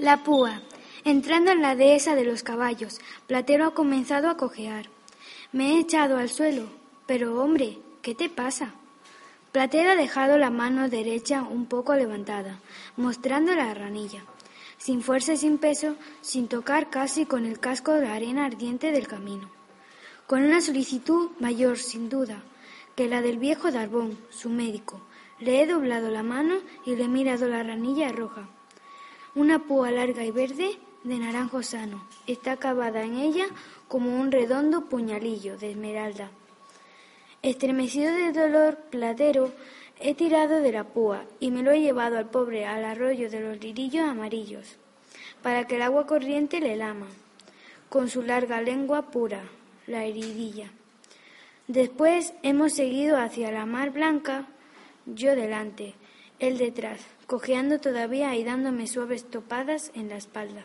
La púa. Entrando en la dehesa de los caballos, Platero ha comenzado a cojear. Me he echado al suelo. Pero, hombre, ¿qué te pasa? Platero ha dejado la mano derecha un poco levantada, mostrando la ranilla. Sin fuerza y sin peso, sin tocar casi con el casco la arena ardiente del camino. Con una solicitud mayor, sin duda, que la del viejo Darbón, su médico. Le he doblado la mano y le he mirado la ranilla roja. Una púa larga y verde de naranjo sano. Está acabada en ella como un redondo puñalillo de esmeralda. Estremecido de dolor, Platero, he tirado de la púa y me lo he llevado al pobre al arroyo de los lirillos amarillos, para que el agua corriente le lama, con su larga lengua pura, la heridilla. Después hemos seguido hacia la mar blanca, yo delante, él detrás, cojeando todavía y dándome suaves topadas en la espalda.